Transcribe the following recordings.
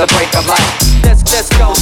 the break of light. Let's, let's go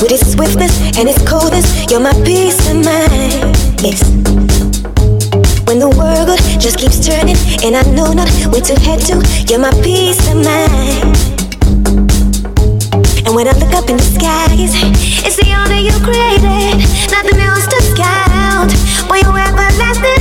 with its swiftness and its coldness. You're my peace of mind. Yes. When the world just keeps turning and I know not where to head to, you're my peace of mind. And when I look up in the skies, it's the honor you created, nothing else to count. Will you ever last?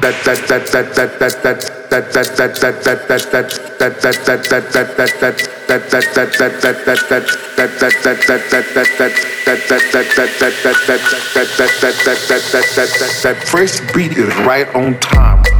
That that first beat is right on time.